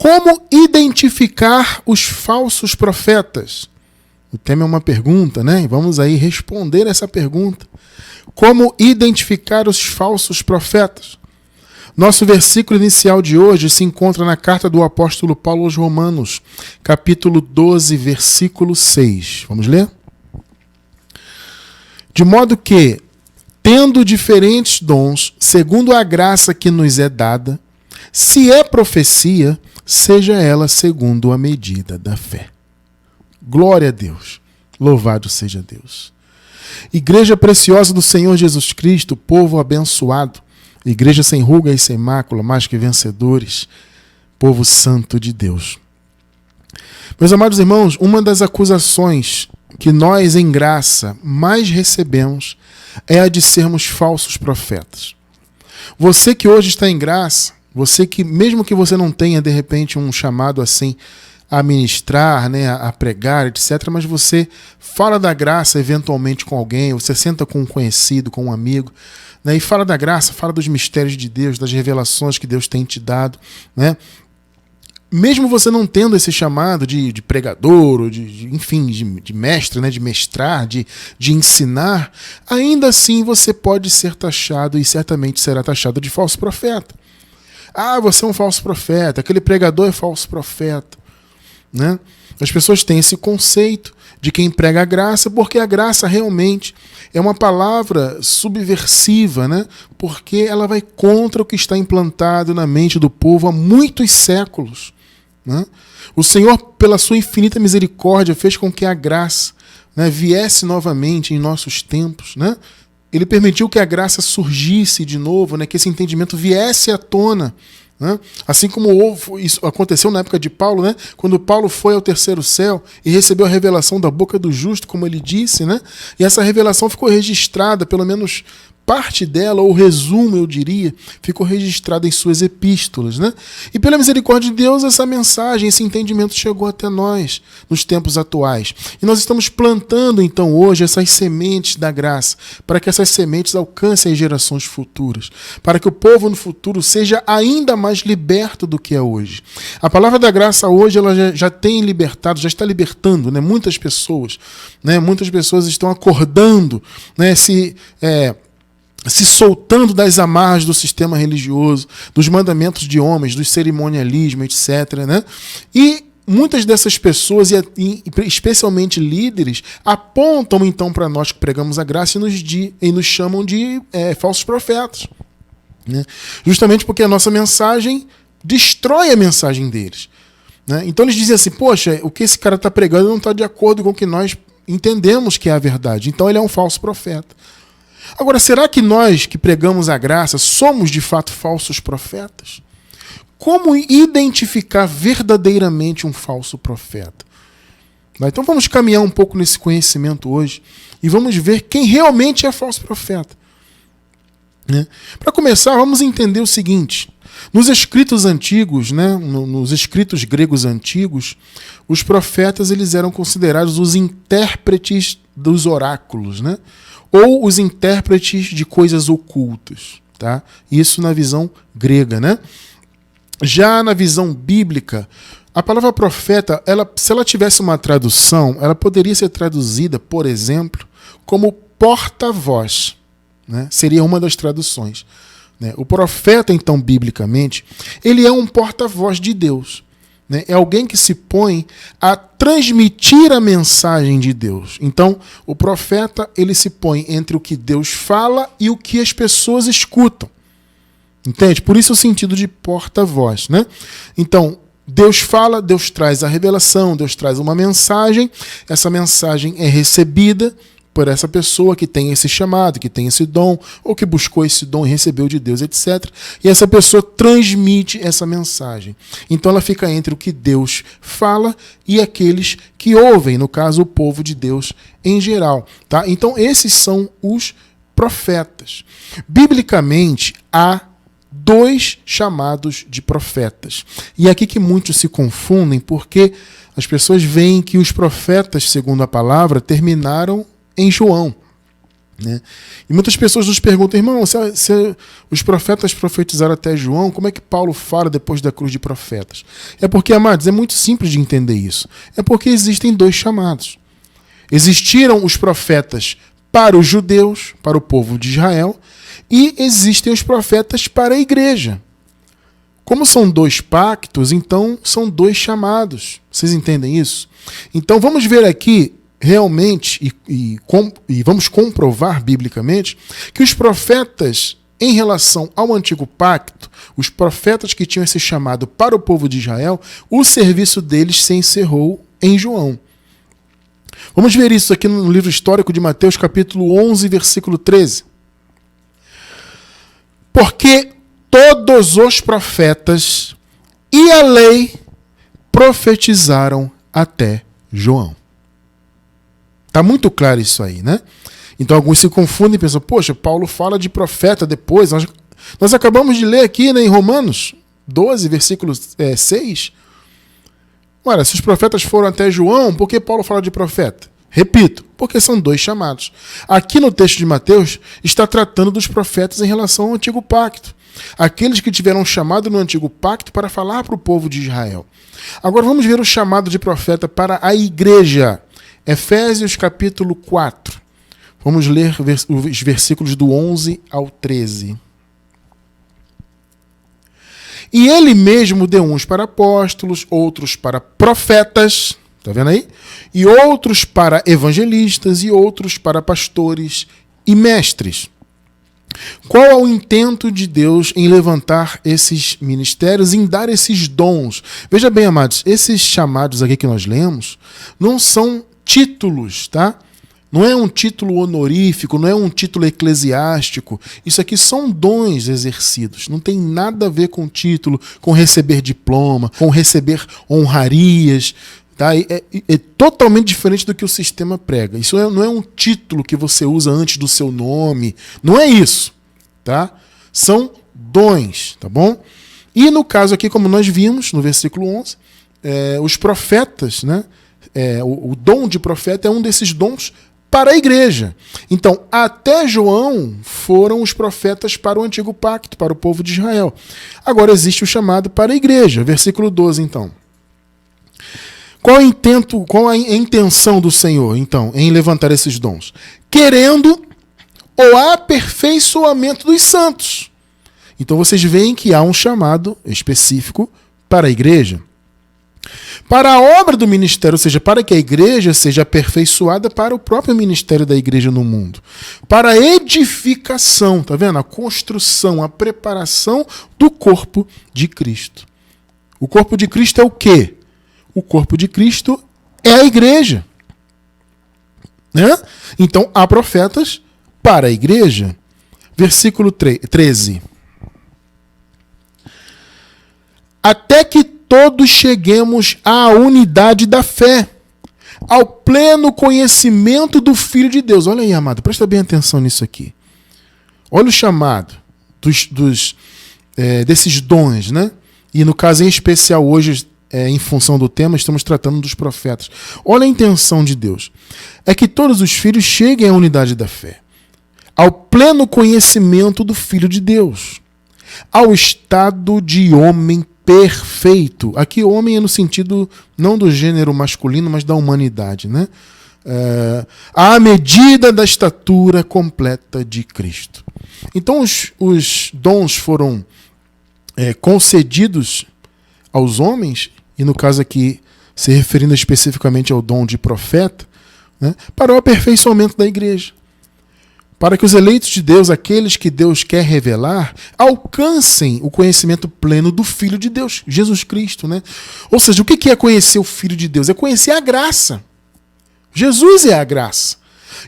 Como identificar os falsos profetas? O tema é uma pergunta, né? Vamos aí responder essa pergunta. Como identificar os falsos profetas? Nosso versículo inicial de hoje se encontra na carta do apóstolo Paulo aos Romanos, capítulo 12, versículo 6. Vamos ler? De modo que, tendo diferentes dons, segundo a graça que nos é dada, se é profecia, seja ela segundo a medida da fé. Glória a Deus. Louvado seja Deus. Igreja preciosa do Senhor Jesus Cristo, povo abençoado, igreja sem ruga e sem mácula, mais que vencedores, povo santo de Deus. Meus amados irmãos, uma das acusações que nós em graça mais recebemos é a de sermos falsos profetas. Você que hoje está em graça, você que, mesmo que você não tenha de repente um chamado assim a ministrar, né, a pregar, etc., mas você fala da graça eventualmente com alguém, você senta com um conhecido, com um amigo, né, e fala da graça, fala dos mistérios de Deus, das revelações que Deus tem te dado, né? mesmo você não tendo esse chamado de, de pregador, ou de, de enfim, de, de, mestre, né, de mestrar, de, de ensinar, ainda assim você pode ser taxado e certamente será taxado de falso profeta. Ah, você é um falso profeta, aquele pregador é falso profeta. Né? As pessoas têm esse conceito de quem prega a graça, porque a graça realmente é uma palavra subversiva, né? porque ela vai contra o que está implantado na mente do povo há muitos séculos. Né? O Senhor, pela sua infinita misericórdia, fez com que a graça né, viesse novamente em nossos tempos. Né? Ele permitiu que a graça surgisse de novo, né, que esse entendimento viesse à tona. Né? Assim como houve, isso aconteceu na época de Paulo, né? quando Paulo foi ao terceiro céu e recebeu a revelação da boca do justo, como ele disse, né? e essa revelação ficou registrada, pelo menos parte dela, ou resumo, eu diria, ficou registrada em suas epístolas. Né? E pela misericórdia de Deus, essa mensagem, esse entendimento chegou até nós nos tempos atuais. E nós estamos plantando, então, hoje, essas sementes da graça, para que essas sementes alcancem as gerações futuras, para que o povo no futuro seja ainda mais liberto do que é hoje. A palavra da graça hoje ela já, já tem libertado, já está libertando né? muitas pessoas. Né? Muitas pessoas estão acordando, né? se. É, se soltando das amarras do sistema religioso, dos mandamentos de homens, do cerimonialismo, etc. Né? E muitas dessas pessoas, e especialmente líderes, apontam então para nós que pregamos a graça e nos, de, e nos chamam de é, falsos profetas. Né? Justamente porque a nossa mensagem destrói a mensagem deles. Né? Então eles dizem assim: poxa, o que esse cara está pregando não está de acordo com o que nós entendemos que é a verdade. Então ele é um falso profeta. Agora, será que nós que pregamos a graça somos de fato falsos profetas? Como identificar verdadeiramente um falso profeta? Então vamos caminhar um pouco nesse conhecimento hoje e vamos ver quem realmente é falso profeta. Né? Para começar, vamos entender o seguinte: nos escritos antigos, né, nos escritos gregos antigos, os profetas eles eram considerados os intérpretes dos oráculos, né? Ou os intérpretes de coisas ocultas. Tá? Isso na visão grega. Né? Já na visão bíblica, a palavra profeta, ela, se ela tivesse uma tradução, ela poderia ser traduzida, por exemplo, como porta-voz. Né? Seria uma das traduções. Né? O profeta, então, biblicamente, ele é um porta-voz de Deus. Né? É alguém que se põe a transmitir a mensagem de Deus. Então, o profeta ele se põe entre o que Deus fala e o que as pessoas escutam. Entende? Por isso o sentido de porta-voz. Né? Então, Deus fala, Deus traz a revelação, Deus traz uma mensagem, essa mensagem é recebida por essa pessoa que tem esse chamado, que tem esse dom, ou que buscou esse dom e recebeu de Deus, etc. E essa pessoa transmite essa mensagem. Então ela fica entre o que Deus fala e aqueles que ouvem, no caso, o povo de Deus em geral. Tá? Então esses são os profetas. Biblicamente, há dois chamados de profetas. E é aqui que muitos se confundem, porque as pessoas veem que os profetas, segundo a palavra, terminaram em João. Né? E muitas pessoas nos perguntam, irmão, se, se, os profetas profetizaram até João, como é que Paulo fala depois da cruz de profetas? É porque, amados, é muito simples de entender isso. É porque existem dois chamados. Existiram os profetas para os judeus, para o povo de Israel, e existem os profetas para a igreja. Como são dois pactos, então são dois chamados. Vocês entendem isso? Então vamos ver aqui realmente e, e, com, e vamos comprovar biblicamente que os profetas em relação ao antigo pacto, os profetas que tinham esse chamado para o povo de Israel, o serviço deles se encerrou em João. Vamos ver isso aqui no livro histórico de Mateus, capítulo 11, versículo 13. Porque todos os profetas e a lei profetizaram até João. Está muito claro isso aí, né? Então alguns se confundem e pensam, poxa, Paulo fala de profeta depois. Nós, nós acabamos de ler aqui né, em Romanos 12, versículo é, 6. Olha, se os profetas foram até João, por que Paulo fala de profeta? Repito, porque são dois chamados. Aqui no texto de Mateus está tratando dos profetas em relação ao antigo pacto. Aqueles que tiveram chamado no antigo pacto para falar para o povo de Israel. Agora vamos ver o chamado de profeta para a igreja. Efésios capítulo 4. Vamos ler os versículos do 11 ao 13. E ele mesmo deu uns para apóstolos, outros para profetas, tá vendo aí? E outros para evangelistas e outros para pastores e mestres. Qual é o intento de Deus em levantar esses ministérios, em dar esses dons? Veja bem, amados, esses chamados aqui que nós lemos não são títulos, tá? Não é um título honorífico, não é um título eclesiástico. Isso aqui são dons exercidos. Não tem nada a ver com título, com receber diploma, com receber honrarias. Tá? É, é, é totalmente diferente do que o sistema prega. Isso é, não é um título que você usa antes do seu nome. Não é isso. Tá? São dons, tá bom? E no caso aqui, como nós vimos no versículo 11, é, os profetas, né? É, o, o dom de profeta é um desses dons para a igreja. Então, até João foram os profetas para o antigo pacto, para o povo de Israel. Agora existe o chamado para a igreja. Versículo 12, então. Qual, é intento, qual a intenção do Senhor, então, em levantar esses dons? Querendo o aperfeiçoamento dos santos. Então vocês veem que há um chamado específico para a igreja para a obra do ministério, ou seja, para que a igreja seja aperfeiçoada para o próprio ministério da igreja no mundo. Para a edificação, tá vendo? A construção, a preparação do corpo de Cristo. O corpo de Cristo é o quê? O corpo de Cristo é a igreja. Né? Então, há profetas para a igreja. Versículo 13. Até que todos cheguemos à unidade da fé, ao pleno conhecimento do Filho de Deus. Olha aí, amado, presta bem atenção nisso aqui. Olha o chamado dos, dos é, desses dons, né? E no caso em especial hoje, é, em função do tema, estamos tratando dos profetas. Olha a intenção de Deus. É que todos os filhos cheguem à unidade da fé, ao pleno conhecimento do Filho de Deus, ao estado de homem perfeito. Aqui homem é no sentido não do gênero masculino, mas da humanidade, né? É, à medida da estatura completa de Cristo. Então os, os dons foram é, concedidos aos homens, e no caso aqui se referindo especificamente ao dom de profeta, né, para o aperfeiçoamento da igreja para que os eleitos de Deus, aqueles que Deus quer revelar, alcancem o conhecimento pleno do Filho de Deus, Jesus Cristo. Né? Ou seja, o que é conhecer o Filho de Deus? É conhecer a graça. Jesus é a graça.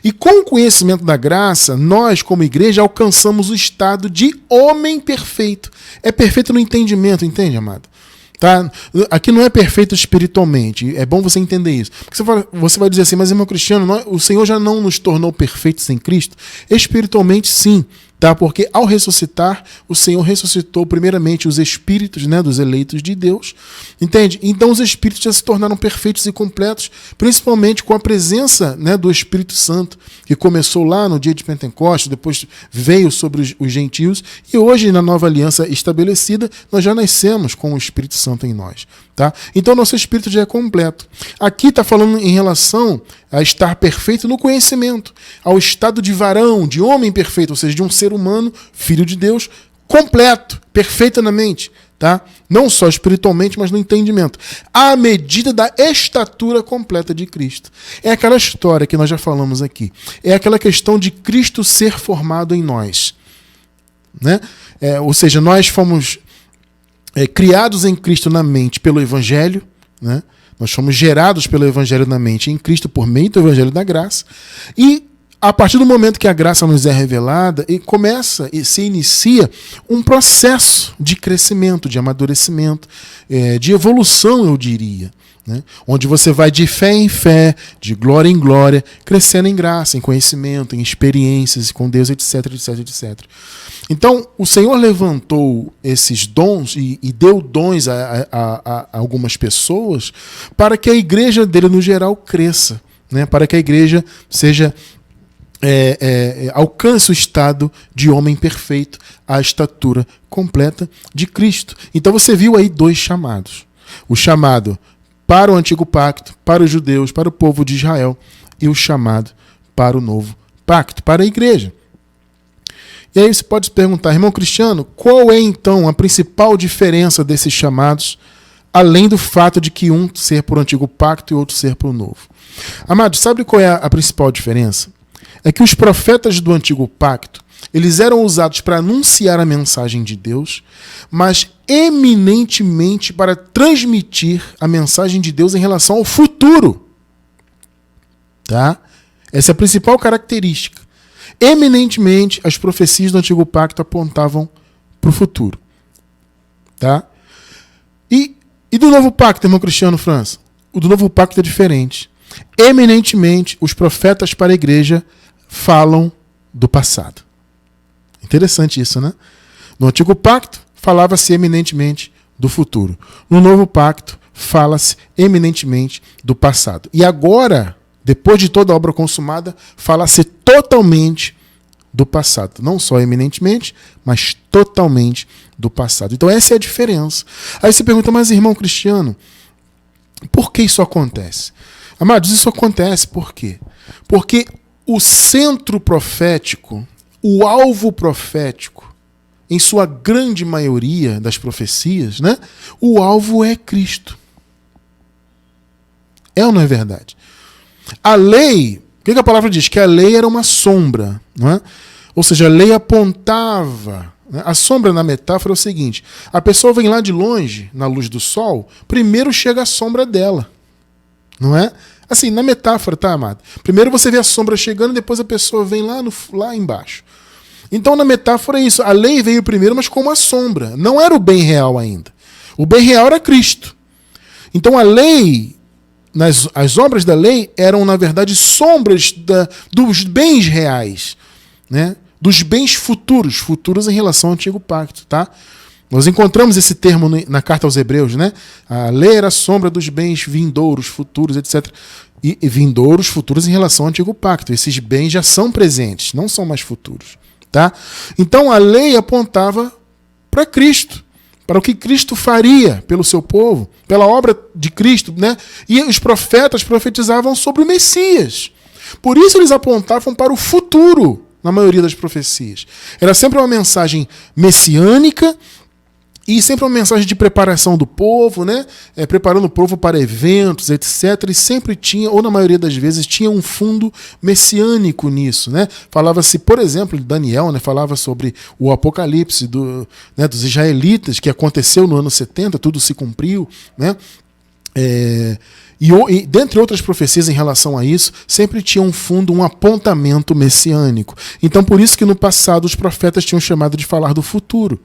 E com o conhecimento da graça, nós, como igreja, alcançamos o estado de homem perfeito. É perfeito no entendimento, entende, amado? Tá? Aqui não é perfeito espiritualmente. É bom você entender isso. Porque você, fala, você vai dizer assim, mas irmão Cristiano, o Senhor já não nos tornou perfeitos em Cristo? Espiritualmente, sim. Tá? Porque ao ressuscitar, o Senhor ressuscitou primeiramente os espíritos, né, dos eleitos de Deus. Entende? Então os espíritos já se tornaram perfeitos e completos, principalmente com a presença, né, do Espírito Santo, que começou lá no dia de Pentecostes, depois veio sobre os, os gentios e hoje na nova aliança estabelecida, nós já nascemos com o Espírito Santo em nós, tá? Então nosso espírito já é completo. Aqui está falando em relação a estar perfeito no conhecimento, ao estado de varão, de homem perfeito, ou seja, de um ser humano, filho de Deus, completo, perfeito na mente, tá? Não só espiritualmente, mas no entendimento. À medida da estatura completa de Cristo. É aquela história que nós já falamos aqui. É aquela questão de Cristo ser formado em nós. Né? É, ou seja, nós fomos é, criados em Cristo na mente pelo Evangelho, né? Nós fomos gerados pelo Evangelho na mente em Cristo por meio do Evangelho da graça. E a partir do momento que a graça nos é revelada, e começa e se inicia um processo de crescimento, de amadurecimento, é, de evolução, eu diria. Né? Onde você vai de fé em fé, de glória em glória, crescendo em graça, em conhecimento, em experiências com Deus, etc, etc, etc. Então, o Senhor levantou esses dons e, e deu dons a, a, a, algumas pessoas para que a igreja dele, no geral, cresça, né? para que a igreja seja é, é, alcance o estado de homem perfeito, a estatura completa de Cristo. Então você viu aí dois chamados: o chamado para o antigo pacto, para os judeus, para o povo de Israel, e o chamado para o novo pacto, para a igreja. E aí você pode se perguntar, irmão Cristiano, qual é então a principal diferença desses chamados, além do fato de que um ser por antigo pacto e outro ser por novo? Amado, sabe qual é a principal diferença? é que os profetas do antigo pacto, eles eram usados para anunciar a mensagem de Deus, mas eminentemente para transmitir a mensagem de Deus em relação ao futuro. Tá? Essa é a principal característica. Eminentemente, as profecias do antigo pacto apontavam para o futuro. Tá? E, e do novo pacto, irmão Cristiano França? O do novo pacto é diferente. Eminentemente, os profetas para a igreja falam do passado. Interessante isso, né? No antigo pacto, falava-se eminentemente do futuro. No novo pacto, fala-se eminentemente do passado. E agora, depois de toda a obra consumada, fala-se totalmente do passado. Não só eminentemente, mas totalmente do passado. Então, essa é a diferença. Aí você pergunta, mas irmão Cristiano, por que isso acontece? Amados, isso acontece por quê? Porque o centro profético, o alvo profético, em sua grande maioria das profecias, né? O alvo é Cristo. É ou não é verdade? A lei, o que a palavra diz? Que a lei era uma sombra, não é? Ou seja, a lei apontava. Né? A sombra na metáfora é o seguinte: a pessoa vem lá de longe, na luz do sol, primeiro chega a sombra dela, não é? Assim, na metáfora, tá, amado? Primeiro você vê a sombra chegando, depois a pessoa vem lá, no, lá embaixo. Então, na metáfora é isso. A lei veio primeiro, mas como a sombra. Não era o bem real ainda. O bem real era Cristo. Então, a lei, nas, as obras da lei eram, na verdade, sombras da, dos bens reais. Né? Dos bens futuros, futuros em relação ao antigo pacto, tá? Nós encontramos esse termo na carta aos Hebreus, né? A lei era a sombra dos bens vindouros, futuros, etc. E, e vindouros, futuros em relação ao antigo pacto. Esses bens já são presentes, não são mais futuros, tá? Então a lei apontava para Cristo, para o que Cristo faria pelo seu povo, pela obra de Cristo, né? E os profetas profetizavam sobre o Messias. Por isso eles apontavam para o futuro, na maioria das profecias. Era sempre uma mensagem messiânica e sempre uma mensagem de preparação do povo, né? É, preparando o povo para eventos, etc. E sempre tinha, ou na maioria das vezes, tinha um fundo messiânico nisso, né? Falava-se, por exemplo, Daniel, né? Falava sobre o apocalipse do, né? dos israelitas, que aconteceu no ano 70, tudo se cumpriu, né? É, e, e, dentre outras profecias em relação a isso, sempre tinha um fundo, um apontamento messiânico. Então, por isso que no passado os profetas tinham chamado de falar do futuro.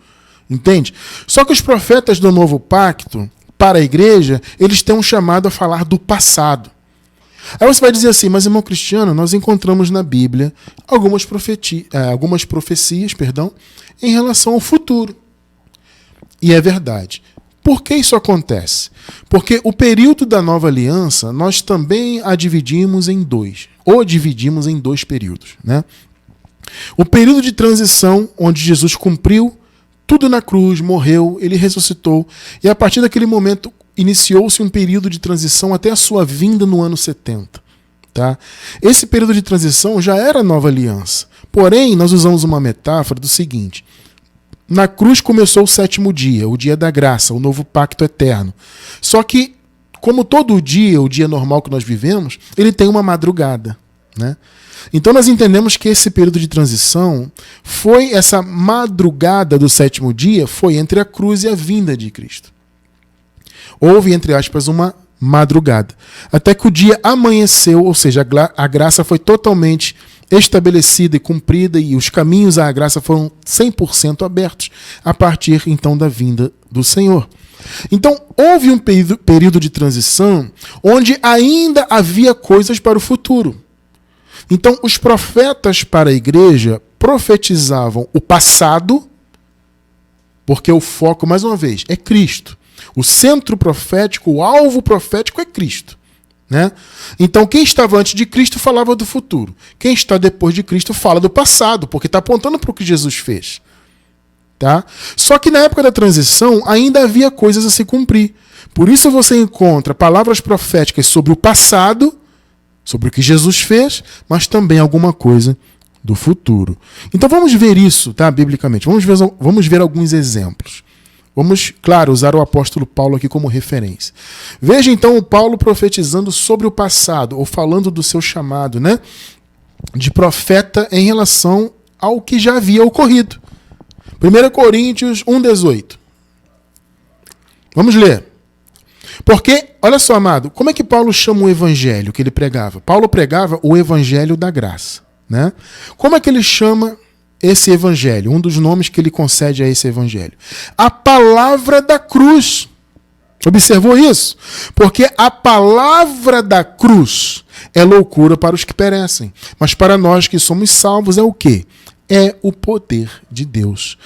Entende? Só que os profetas do novo pacto, para a igreja, eles têm um chamado a falar do passado. Aí você vai dizer assim, mas irmão Cristiano, nós encontramos na Bíblia algumas, profeti é, algumas profecias perdão, em relação ao futuro. E é verdade. Por que isso acontece? Porque o período da nova aliança nós também a dividimos em dois, ou dividimos em dois períodos. Né? O período de transição, onde Jesus cumpriu tudo na cruz, morreu, ele ressuscitou, e a partir daquele momento iniciou-se um período de transição até a sua vinda no ano 70. Tá? Esse período de transição já era nova aliança. Porém, nós usamos uma metáfora do seguinte: na cruz começou o sétimo dia, o dia da graça, o novo pacto eterno. Só que, como todo dia, o dia normal que nós vivemos, ele tem uma madrugada. Né? Então nós entendemos que esse período de transição foi essa madrugada do sétimo dia, foi entre a cruz e a vinda de Cristo. Houve, entre aspas, uma madrugada. Até que o dia amanheceu, ou seja, a graça foi totalmente estabelecida e cumprida e os caminhos à graça foram 100% abertos a partir então da vinda do Senhor. Então, houve um período de transição onde ainda havia coisas para o futuro. Então, os profetas para a igreja profetizavam o passado, porque o foco, mais uma vez, é Cristo. O centro profético, o alvo profético é Cristo. Né? Então, quem estava antes de Cristo falava do futuro. Quem está depois de Cristo fala do passado, porque está apontando para o que Jesus fez. Tá? Só que na época da transição ainda havia coisas a se cumprir. Por isso você encontra palavras proféticas sobre o passado, sobre o que Jesus fez, mas também alguma coisa do futuro. Então vamos ver isso, tá, biblicamente. Vamos ver, vamos ver alguns exemplos. Vamos, claro, usar o apóstolo Paulo aqui como referência. Veja então o Paulo profetizando sobre o passado, ou falando do seu chamado, né? De profeta em relação ao que já havia ocorrido. 1 Coríntios 1,18. Vamos ler. Porque, olha só, amado, como é que Paulo chama o evangelho que ele pregava? Paulo pregava o evangelho da graça. Né? Como é que ele chama esse evangelho, um dos nomes que ele concede a esse evangelho. A palavra da cruz. Observou isso? Porque a palavra da cruz é loucura para os que perecem, mas para nós que somos salvos é o quê? É o poder de Deus.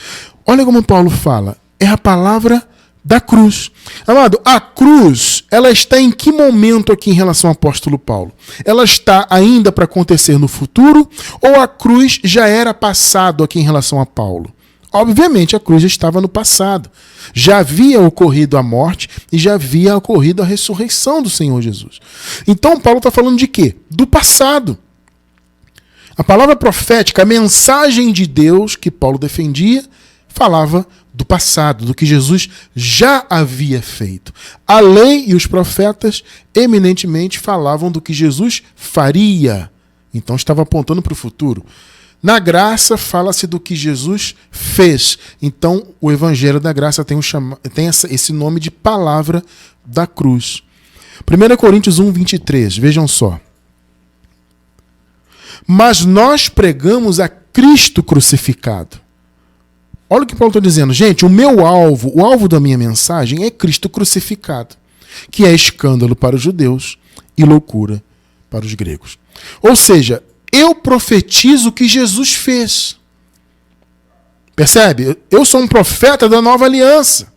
Olha como Paulo fala, é a palavra da cruz. Amado, a cruz, ela está em que momento aqui em relação ao apóstolo Paulo? Ela está ainda para acontecer no futuro ou a cruz já era passado aqui em relação a Paulo? Obviamente, a cruz já estava no passado. Já havia ocorrido a morte e já havia ocorrido a ressurreição do Senhor Jesus. Então, Paulo está falando de quê? Do passado. A palavra profética, a mensagem de Deus que Paulo defendia, falava do passado, do que Jesus já havia feito. A lei e os profetas eminentemente falavam do que Jesus faria. Então estava apontando para o futuro. Na graça fala-se do que Jesus fez. Então o evangelho da graça tem, um chama... tem essa, esse nome de palavra da cruz. 1 Coríntios 1, 23, vejam só. Mas nós pregamos a Cristo crucificado Olha o que Paulo está dizendo. Gente, o meu alvo, o alvo da minha mensagem é Cristo crucificado, que é escândalo para os judeus e loucura para os gregos. Ou seja, eu profetizo o que Jesus fez. Percebe? Eu sou um profeta da nova aliança.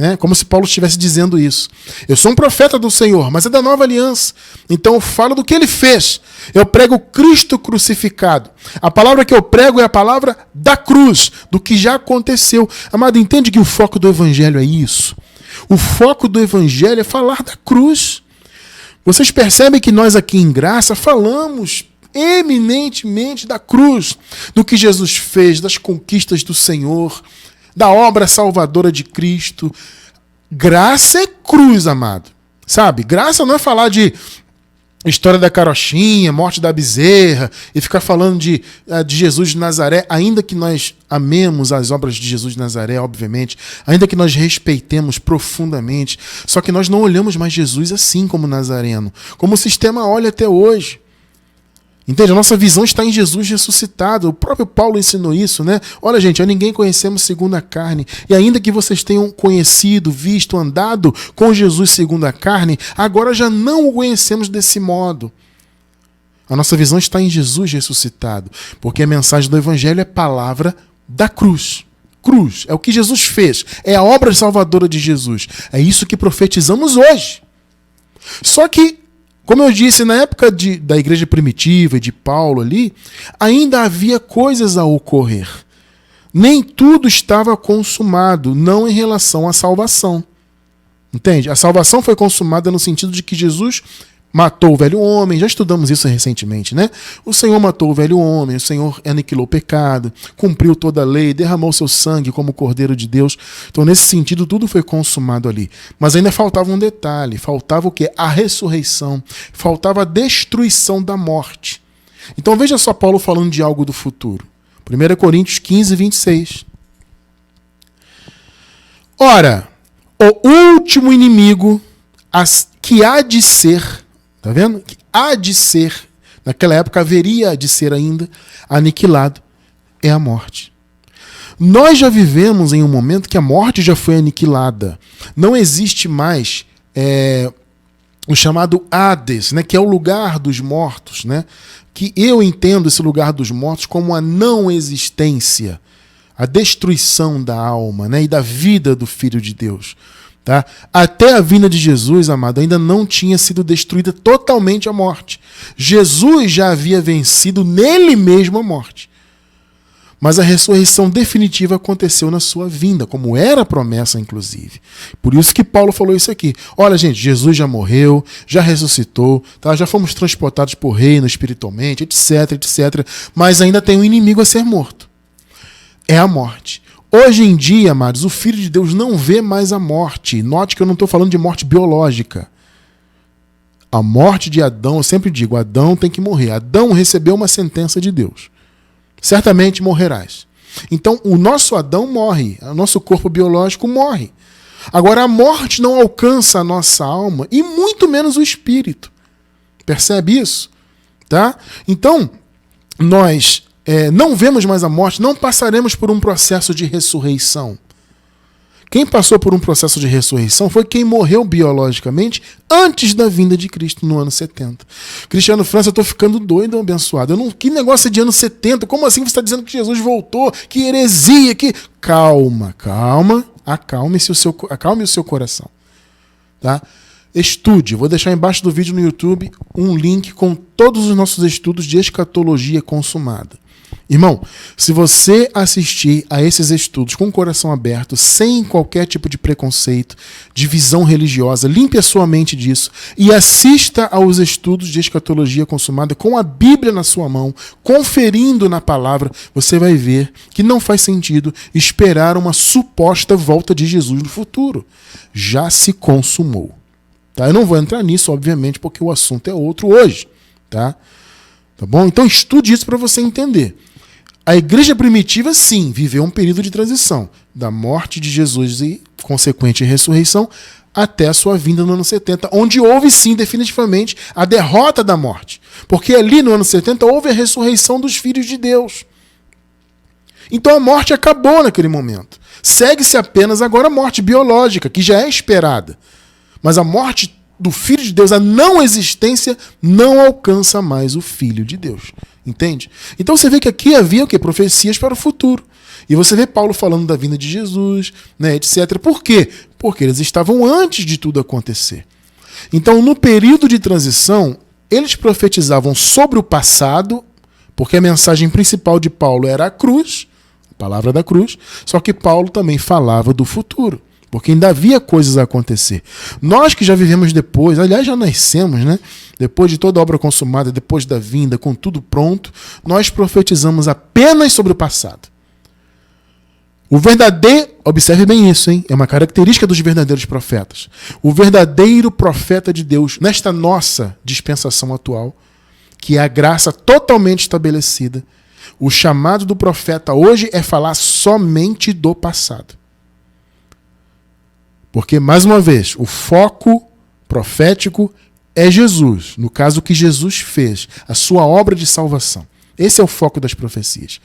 Né? Como se Paulo estivesse dizendo isso. Eu sou um profeta do Senhor, mas é da nova aliança. Então eu falo do que ele fez. Eu prego Cristo crucificado. A palavra que eu prego é a palavra da cruz, do que já aconteceu. Amado, entende que o foco do evangelho é isso? O foco do evangelho é falar da cruz. Vocês percebem que nós aqui em graça falamos eminentemente da cruz, do que Jesus fez, das conquistas do Senhor da obra salvadora de Cristo. Graça é cruz, amado. Sabe? Graça não é falar de história da carochinha, morte da bezerra, e ficar falando de, eh, de Jesus de Nazaré, ainda que nós amemos as obras de Jesus de Nazaré, obviamente, ainda que nós respeitemos profundamente, só que nós não olhamos mais Jesus assim como Nazareno, como o sistema olha até hoje. Entende? A nossa visão está em Jesus ressuscitado. O próprio Paulo ensinou isso, né? Olha, gente, a ninguém conhecemos segundo a carne. E ainda que vocês tenham conhecido, visto, andado com Jesus segundo a carne, agora já não o conhecemos desse modo. A nossa visão está em Jesus ressuscitado. Porque a mensagem do Evangelho é palavra da cruz. Cruz. É o que Jesus fez. É a obra salvadora de Jesus. É isso que profetizamos hoje. Só que como eu disse, na época de, da igreja primitiva e de Paulo ali, ainda havia coisas a ocorrer. Nem tudo estava consumado, não em relação à salvação. Entende? A salvação foi consumada no sentido de que Jesus matou o velho homem, já estudamos isso recentemente, né? O Senhor matou o velho homem, o Senhor aniquilou o pecado, cumpriu toda a lei, derramou seu sangue como Cordeiro de Deus. Então, nesse sentido, tudo foi consumado ali. Mas ainda faltava um detalhe: faltava o que? A ressurreição, faltava a destruição da morte. Então, veja só Paulo falando de algo do futuro. 1 Coríntios 15, 26. Ora, o último inimigo que há de ser Tá vendo? Que há de ser, naquela época haveria de ser ainda aniquilado, é a morte. Nós já vivemos em um momento que a morte já foi aniquilada. Não existe mais é, o chamado Hades, né, que é o lugar dos mortos, né? Que eu entendo esse lugar dos mortos como a não existência, a destruição da alma, né, e da vida do filho de Deus. Tá? Até a vinda de Jesus, amado, ainda não tinha sido destruída totalmente a morte. Jesus já havia vencido nele mesmo a morte. Mas a ressurreição definitiva aconteceu na sua vinda, como era promessa, inclusive. Por isso que Paulo falou isso aqui. Olha, gente, Jesus já morreu, já ressuscitou, tá? já fomos transportados por reino espiritualmente, etc, etc. Mas ainda tem um inimigo a ser morto. É a morte. Hoje em dia, amados, o Filho de Deus não vê mais a morte. Note que eu não estou falando de morte biológica. A morte de Adão, eu sempre digo, Adão tem que morrer. Adão recebeu uma sentença de Deus. Certamente morrerás. Então, o nosso Adão morre, o nosso corpo biológico morre. Agora, a morte não alcança a nossa alma e muito menos o espírito. Percebe isso? Tá? Então, nós é, não vemos mais a morte, não passaremos por um processo de ressurreição. Quem passou por um processo de ressurreição foi quem morreu biologicamente antes da vinda de Cristo no ano 70. Cristiano França, eu estou ficando doido, abençoado. Eu não, que negócio é de ano 70? Como assim você está dizendo que Jesus voltou? Que heresia? Que... Calma, calma. Acalme-se o seu, acalme o seu coração. Tá? Estude. Vou deixar embaixo do vídeo no YouTube um link com todos os nossos estudos de escatologia consumada. Irmão, se você assistir a esses estudos com o coração aberto, sem qualquer tipo de preconceito, de visão religiosa, limpe a sua mente disso e assista aos estudos de escatologia consumada com a Bíblia na sua mão, conferindo na palavra, você vai ver que não faz sentido esperar uma suposta volta de Jesus no futuro. Já se consumou. Tá? Eu não vou entrar nisso, obviamente, porque o assunto é outro hoje. Tá? Tá bom? Então estude isso para você entender. A igreja primitiva, sim, viveu um período de transição da morte de Jesus e consequente ressurreição até a sua vinda no ano 70, onde houve sim definitivamente a derrota da morte. Porque ali no ano 70 houve a ressurreição dos filhos de Deus. Então a morte acabou naquele momento. Segue-se apenas agora a morte biológica, que já é esperada. Mas a morte do Filho de Deus, a não existência, não alcança mais o Filho de Deus. Entende? Então você vê que aqui havia o que? Profecias para o futuro. E você vê Paulo falando da vinda de Jesus, né, etc. Por quê? Porque eles estavam antes de tudo acontecer. Então, no período de transição, eles profetizavam sobre o passado, porque a mensagem principal de Paulo era a cruz, a palavra da cruz, só que Paulo também falava do futuro porque ainda havia coisas a acontecer. Nós que já vivemos depois, aliás, já nascemos, né? Depois de toda a obra consumada, depois da vinda, com tudo pronto, nós profetizamos apenas sobre o passado. O verdadeiro, observe bem isso, hein? É uma característica dos verdadeiros profetas. O verdadeiro profeta de Deus, nesta nossa dispensação atual, que é a graça totalmente estabelecida, o chamado do profeta hoje é falar somente do passado. Porque, mais uma vez, o foco profético é Jesus, no caso o que Jesus fez, a sua obra de salvação. Esse é o foco das profecias.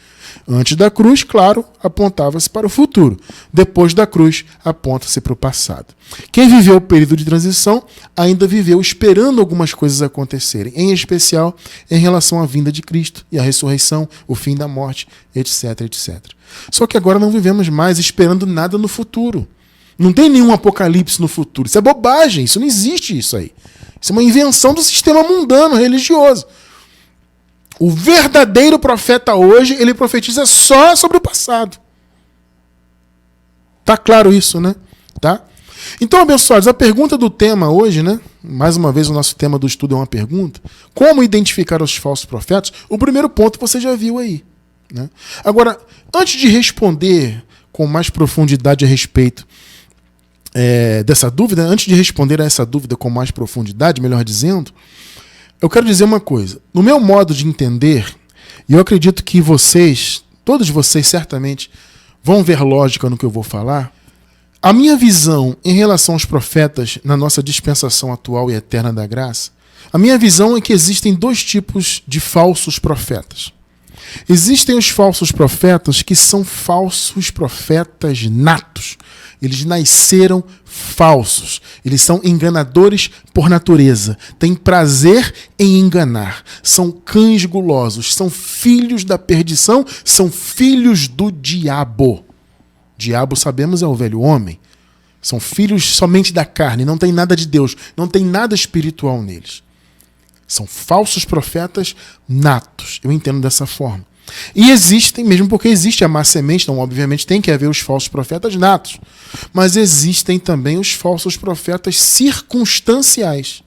Antes da cruz, claro, apontava-se para o futuro. Depois da cruz, aponta-se para o passado. Quem viveu o período de transição ainda viveu esperando algumas coisas acontecerem, em especial em relação à vinda de Cristo e à ressurreição, o fim da morte, etc, etc. Só que agora não vivemos mais esperando nada no futuro. Não tem nenhum apocalipse no futuro. Isso é bobagem, isso não existe isso aí. Isso é uma invenção do sistema mundano religioso. O verdadeiro profeta hoje, ele profetiza só sobre o passado. Tá claro isso, né? Tá? Então, abençoados, a pergunta do tema hoje, né? Mais uma vez, o nosso tema do estudo é uma pergunta. Como identificar os falsos profetas? O primeiro ponto você já viu aí. Né? Agora, antes de responder com mais profundidade a respeito é, dessa dúvida, antes de responder a essa dúvida com mais profundidade, melhor dizendo, eu quero dizer uma coisa. No meu modo de entender, e eu acredito que vocês, todos vocês certamente, vão ver lógica no que eu vou falar. A minha visão em relação aos profetas na nossa dispensação atual e eterna da graça, a minha visão é que existem dois tipos de falsos profetas. Existem os falsos profetas que são falsos profetas natos. Eles nasceram falsos. Eles são enganadores por natureza. Têm prazer em enganar. São cães gulosos. São filhos da perdição. São filhos do diabo. Diabo, sabemos, é o velho homem. São filhos somente da carne. Não tem nada de Deus. Não tem nada espiritual neles. São falsos profetas natos. Eu entendo dessa forma. E existem, mesmo porque existe a má semente, então obviamente tem que haver os falsos profetas natos. Mas existem também os falsos profetas circunstanciais,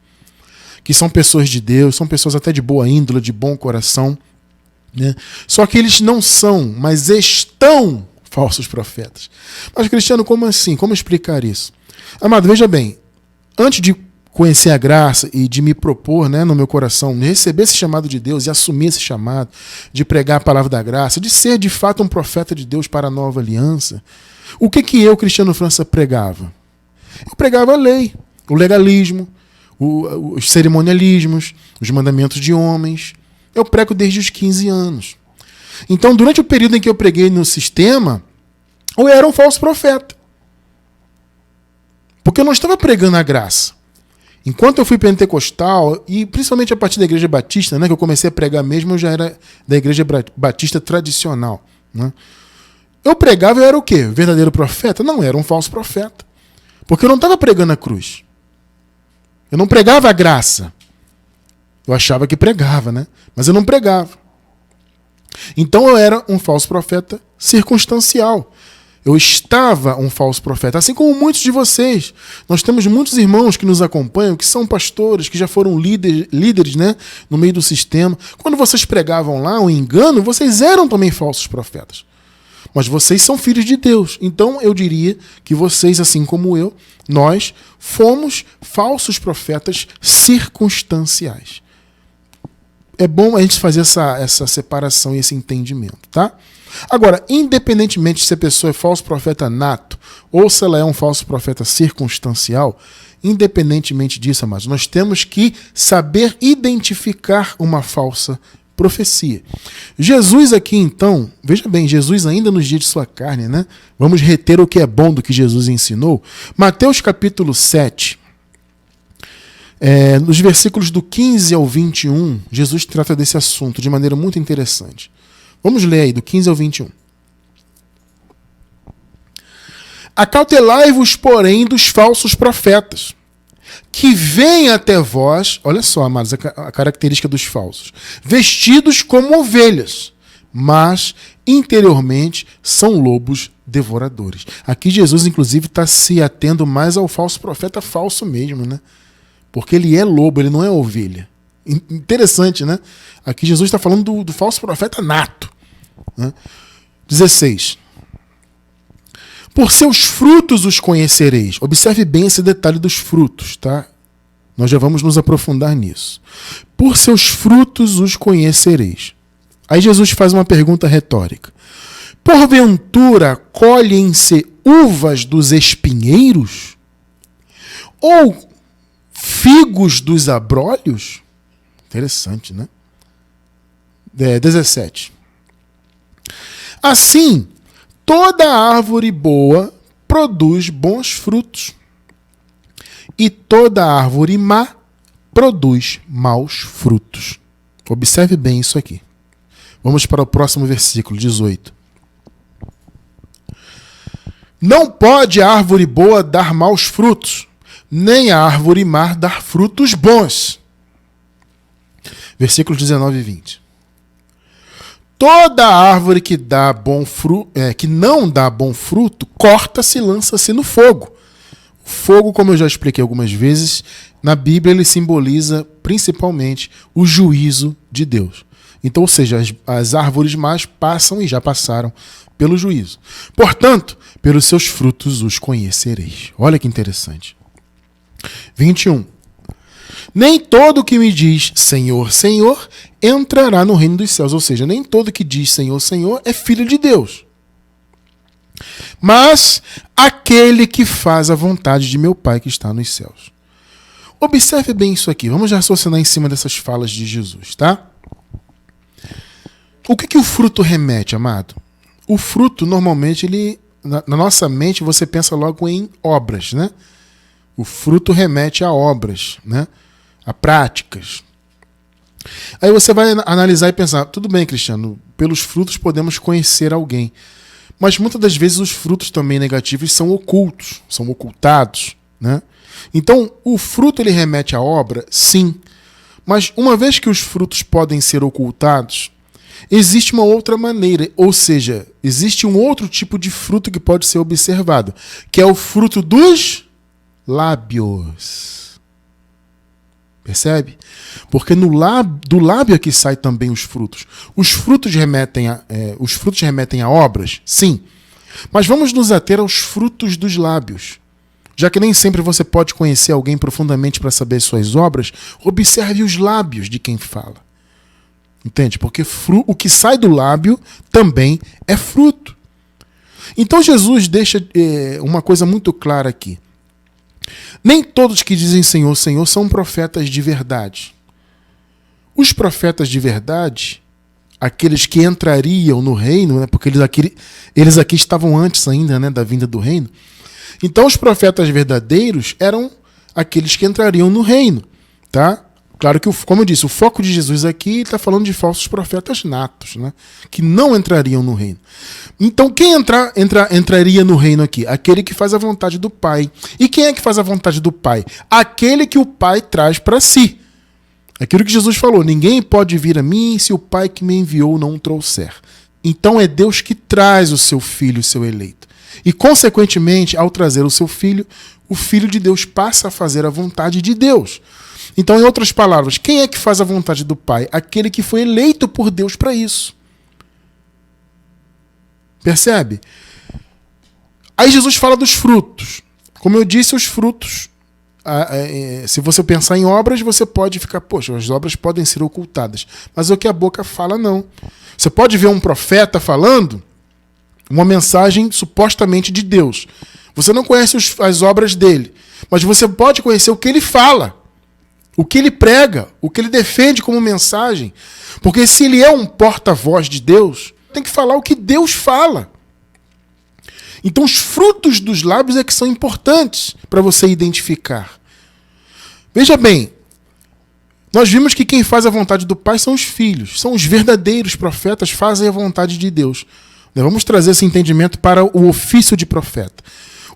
que são pessoas de Deus, são pessoas até de boa índole, de bom coração. Né? Só que eles não são, mas estão falsos profetas. Mas, Cristiano, como assim? Como explicar isso? Amado, veja bem, antes de conhecer a graça e de me propor né, no meu coração, receber esse chamado de Deus e assumir esse chamado, de pregar a palavra da graça, de ser de fato um profeta de Deus para a nova aliança, o que, que eu, Cristiano França, pregava? Eu pregava a lei, o legalismo, o, os cerimonialismos, os mandamentos de homens. Eu prego desde os 15 anos. Então, durante o período em que eu preguei no sistema, eu era um falso profeta. Porque eu não estava pregando a graça. Enquanto eu fui pentecostal, e principalmente a partir da igreja batista, né, que eu comecei a pregar mesmo, eu já era da igreja batista tradicional. Né? Eu pregava, eu era o quê? Verdadeiro profeta? Não, era um falso profeta. Porque eu não estava pregando a cruz. Eu não pregava a graça. Eu achava que pregava, né? Mas eu não pregava. Então eu era um falso profeta circunstancial. Eu estava um falso profeta, assim como muitos de vocês. Nós temos muitos irmãos que nos acompanham, que são pastores, que já foram líder, líderes né, no meio do sistema. Quando vocês pregavam lá um engano, vocês eram também falsos profetas. Mas vocês são filhos de Deus. Então eu diria que vocês, assim como eu, nós fomos falsos profetas circunstanciais. É bom a gente fazer essa, essa separação e esse entendimento, tá? Agora, independentemente se a pessoa é falso profeta nato ou se ela é um falso profeta circunstancial, independentemente disso, amados, nós temos que saber identificar uma falsa profecia. Jesus aqui, então, veja bem, Jesus ainda nos dias de sua carne, né? Vamos reter o que é bom do que Jesus ensinou. Mateus capítulo 7, é, nos versículos do 15 ao 21, Jesus trata desse assunto de maneira muito interessante. Vamos ler aí, do 15 ao 21. Acautelai-vos, porém, dos falsos profetas, que vêm até vós, olha só, amados, a característica dos falsos, vestidos como ovelhas, mas interiormente são lobos devoradores. Aqui Jesus, inclusive, está se atendo mais ao falso profeta falso mesmo, né? Porque ele é lobo, ele não é ovelha. Interessante, né? Aqui Jesus está falando do, do, falso profeta nato. Né? 16. Por seus frutos os conhecereis. Observe bem esse detalhe dos frutos, tá? Nós já vamos nos aprofundar nisso. Por seus frutos os conhecereis. Aí Jesus faz uma pergunta retórica. Porventura colhem-se uvas dos espinheiros? Ou amigos dos abrolhos? Interessante, né? É, 17. Assim, toda árvore boa produz bons frutos, e toda árvore má produz maus frutos. Observe bem isso aqui. Vamos para o próximo versículo, 18. Não pode a árvore boa dar maus frutos, nem a árvore má dar frutos bons. Versículos 19 e 20. Toda árvore que dá bom fruto, é, que não dá bom fruto, corta-se e lança-se no fogo. O fogo, como eu já expliquei algumas vezes, na Bíblia ele simboliza principalmente o juízo de Deus. Então, ou seja, as, as árvores más passam e já passaram pelo juízo. Portanto, pelos seus frutos os conhecereis. Olha que interessante. 21. Nem todo que me diz Senhor, Senhor entrará no reino dos céus. Ou seja, nem todo que diz Senhor, Senhor é filho de Deus. Mas aquele que faz a vontade de meu Pai que está nos céus. Observe bem isso aqui. Vamos raciocinar em cima dessas falas de Jesus, tá? O que, que o fruto remete, amado? O fruto, normalmente, ele. Na, na nossa mente, você pensa logo em obras, né? O fruto remete a obras, né? A práticas. Aí você vai analisar e pensar: tudo bem, Cristiano, pelos frutos podemos conhecer alguém. Mas muitas das vezes os frutos também negativos são ocultos, são ocultados, né? Então, o fruto ele remete à obra, sim. Mas uma vez que os frutos podem ser ocultados, existe uma outra maneira, ou seja, existe um outro tipo de fruto que pode ser observado, que é o fruto dos lábios. Percebe? Porque no lábio, do lábio é que sai também os frutos. Os frutos remetem a, é, os frutos remetem a obras, sim. Mas vamos nos ater aos frutos dos lábios. Já que nem sempre você pode conhecer alguém profundamente para saber suas obras, observe os lábios de quem fala. Entende? Porque o que sai do lábio também é fruto. Então Jesus deixa é, uma coisa muito clara aqui. Nem todos que dizem Senhor, Senhor são profetas de verdade. Os profetas de verdade, aqueles que entrariam no reino, né, porque eles aqui, eles aqui estavam antes ainda né, da vinda do reino, então os profetas verdadeiros eram aqueles que entrariam no reino, tá? Claro que, como eu disse, o foco de Jesus aqui está falando de falsos profetas natos, né? que não entrariam no reino. Então, quem entra, entra, entraria no reino aqui? Aquele que faz a vontade do Pai. E quem é que faz a vontade do Pai? Aquele que o Pai traz para si. Aquilo que Jesus falou: ninguém pode vir a mim se o Pai que me enviou não o trouxer. Então é Deus que traz o seu filho, o seu eleito. E, consequentemente, ao trazer o seu filho, o filho de Deus passa a fazer a vontade de Deus. Então, em outras palavras, quem é que faz a vontade do Pai? Aquele que foi eleito por Deus para isso. Percebe? Aí Jesus fala dos frutos. Como eu disse, os frutos. É, se você pensar em obras, você pode ficar, poxa, as obras podem ser ocultadas. Mas o que a boca fala, não. Você pode ver um profeta falando, uma mensagem supostamente de Deus. Você não conhece os, as obras dele, mas você pode conhecer o que ele fala, o que ele prega, o que ele defende como mensagem. Porque se ele é um porta-voz de Deus, tem que falar o que Deus fala. Então, os frutos dos lábios é que são importantes para você identificar. Veja bem, nós vimos que quem faz a vontade do Pai são os filhos, são os verdadeiros profetas, fazem a vontade de Deus. Vamos trazer esse entendimento para o ofício de profeta.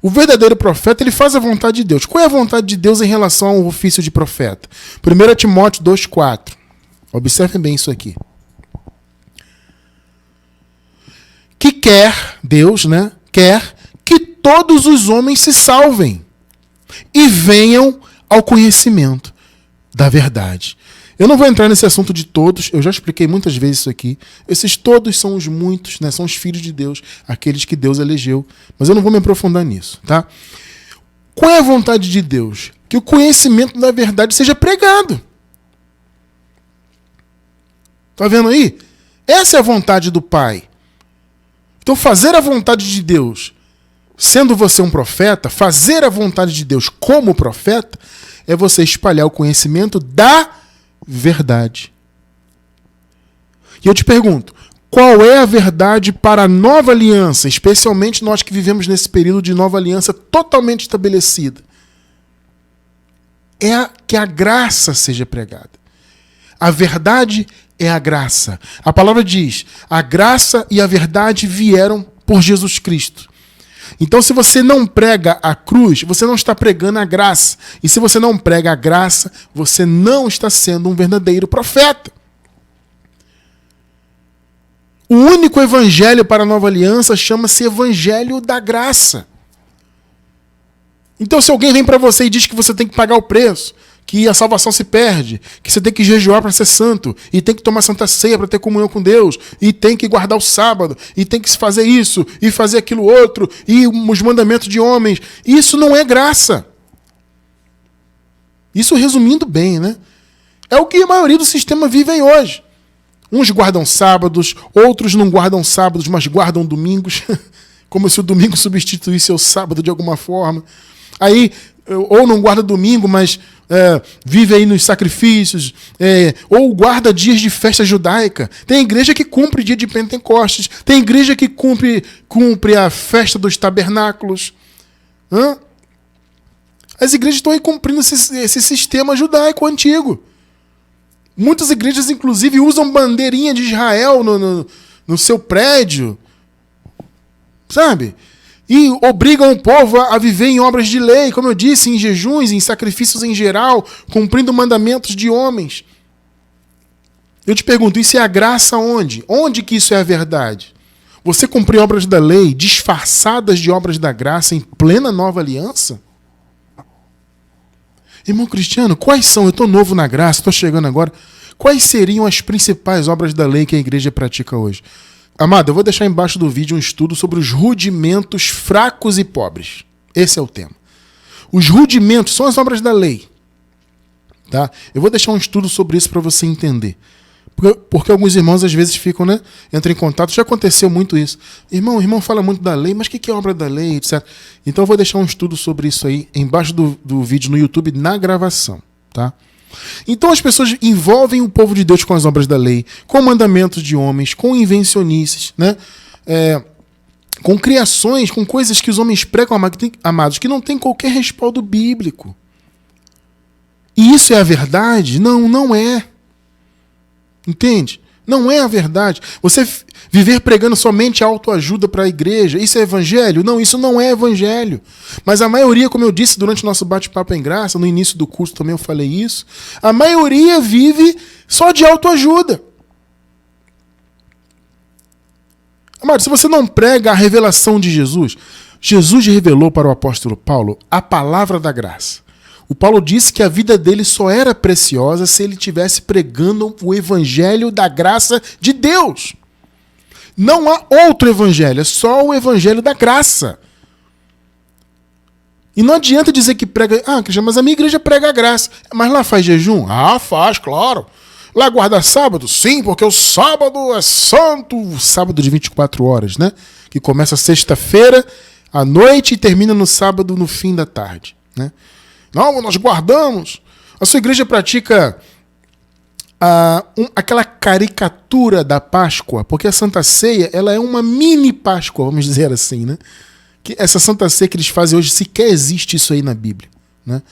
O verdadeiro profeta ele faz a vontade de Deus. Qual é a vontade de Deus em relação ao ofício de profeta? 1 Timóteo 2,4. Observem bem isso aqui. Que quer, Deus, né? Quer que todos os homens se salvem e venham ao conhecimento da verdade. Eu não vou entrar nesse assunto de todos, eu já expliquei muitas vezes isso aqui. Esses todos são os muitos, né? São os filhos de Deus, aqueles que Deus elegeu. Mas eu não vou me aprofundar nisso, tá? Qual é a vontade de Deus? Que o conhecimento da verdade seja pregado. Tá vendo aí? Essa é a vontade do Pai. Então, fazer a vontade de Deus sendo você um profeta, fazer a vontade de Deus como profeta é você espalhar o conhecimento da verdade. E eu te pergunto, qual é a verdade para a nova aliança, especialmente nós que vivemos nesse período de nova aliança totalmente estabelecida? É que a graça seja pregada. A verdade é a graça. A palavra diz: a graça e a verdade vieram por Jesus Cristo. Então, se você não prega a cruz, você não está pregando a graça. E se você não prega a graça, você não está sendo um verdadeiro profeta. O único evangelho para a nova aliança chama-se Evangelho da Graça. Então, se alguém vem para você e diz que você tem que pagar o preço, que a salvação se perde, que você tem que jejuar para ser santo, e tem que tomar santa ceia para ter comunhão com Deus, e tem que guardar o sábado, e tem que fazer isso, e fazer aquilo outro, e os mandamentos de homens, isso não é graça. Isso resumindo bem, né? É o que a maioria do sistema vivem hoje. Uns guardam sábados, outros não guardam sábados, mas guardam domingos, como se o domingo substituísse o sábado de alguma forma. Aí, ou não guarda domingo, mas é, vive aí nos sacrifícios, é, ou guarda dias de festa judaica. Tem igreja que cumpre dia de Pentecostes, tem igreja que cumpre, cumpre a festa dos tabernáculos. Hã? As igrejas estão aí cumprindo esse, esse sistema judaico antigo. Muitas igrejas, inclusive, usam bandeirinha de Israel no, no, no seu prédio. Sabe? E obrigam o povo a, viver em obras de lei, como eu disse, em jejuns, em sacrifícios em geral, cumprindo mandamentos de homens. Eu te pergunto, isso é a graça onde? Onde que isso é a verdade? Você cumprir obras da lei disfarçadas de obras da graça em plena nova aliança? Irmão Cristiano, quais são? Eu estou novo na graça, estou chegando agora. Quais seriam as principais obras da lei que a igreja pratica hoje? Amado, eu vou deixar embaixo do vídeo um estudo sobre os rudimentos fracos e pobres. Esse é o tema. Os rudimentos são as obras da lei. Tá? Eu vou deixar um estudo sobre isso para você entender. Porque, porque, alguns irmãos às vezes ficam, né? Entram em contato, já aconteceu muito isso. Irmão, irmão fala muito da lei, mas o que, que é obra da lei, etc. Então eu vou deixar um estudo sobre isso aí embaixo do, do vídeo no YouTube na gravação, tá? Então as pessoas envolvem o povo de Deus com as obras da lei, com mandamentos de homens, com invencionices, né? É, com criações, com coisas que os homens pregam, amados, que não tem qualquer respaldo bíblico. E isso é a verdade? Não, não é. Entende? Não é a verdade. Você viver pregando somente autoajuda para a igreja, isso é evangelho? Não, isso não é evangelho. Mas a maioria, como eu disse durante o nosso bate-papo em graça, no início do curso também eu falei isso, a maioria vive só de autoajuda. Amado, se você não prega a revelação de Jesus, Jesus revelou para o apóstolo Paulo a palavra da graça. O Paulo disse que a vida dele só era preciosa se ele tivesse pregando o evangelho da graça de Deus. Não há outro evangelho, é só o evangelho da graça. E não adianta dizer que prega. Ah, mas a minha igreja prega a graça. Mas lá faz jejum? Ah, faz, claro. Lá guarda sábado? Sim, porque o sábado é santo. O sábado de 24 horas, né? Que começa sexta-feira à noite e termina no sábado no fim da tarde, né? Não, nós guardamos. A sua igreja pratica ah, um, aquela caricatura da Páscoa, porque a Santa Ceia ela é uma mini Páscoa, vamos dizer assim, né? Que essa Santa Ceia que eles fazem hoje sequer existe isso aí na Bíblia, né?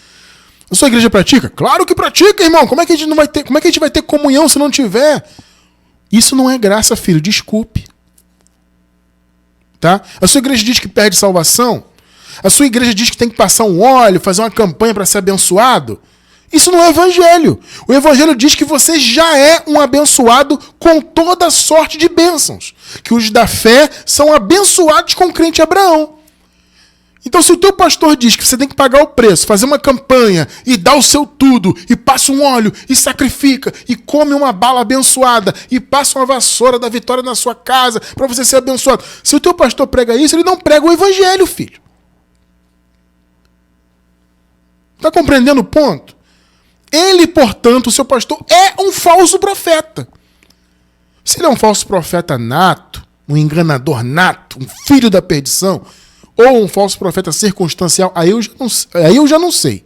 A sua igreja pratica? Claro que pratica, irmão. Como é que a gente não vai ter, como é que a gente vai ter comunhão se não tiver? Isso não é graça, filho. Desculpe. Tá? A sua igreja diz que perde salvação? A sua igreja diz que tem que passar um óleo, fazer uma campanha para ser abençoado. Isso não é evangelho. O evangelho diz que você já é um abençoado com toda sorte de bênçãos. Que os da fé são abençoados com o crente Abraão. Então, se o teu pastor diz que você tem que pagar o preço, fazer uma campanha e dar o seu tudo, e passa um óleo, e sacrifica, e come uma bala abençoada, e passa uma vassoura da vitória na sua casa para você ser abençoado. Se o teu pastor prega isso, ele não prega o evangelho, filho. Está compreendendo o ponto? Ele, portanto, o seu pastor, é um falso profeta. Se ele é um falso profeta nato, um enganador nato, um filho da perdição, ou um falso profeta circunstancial, aí eu já não, aí eu já não sei.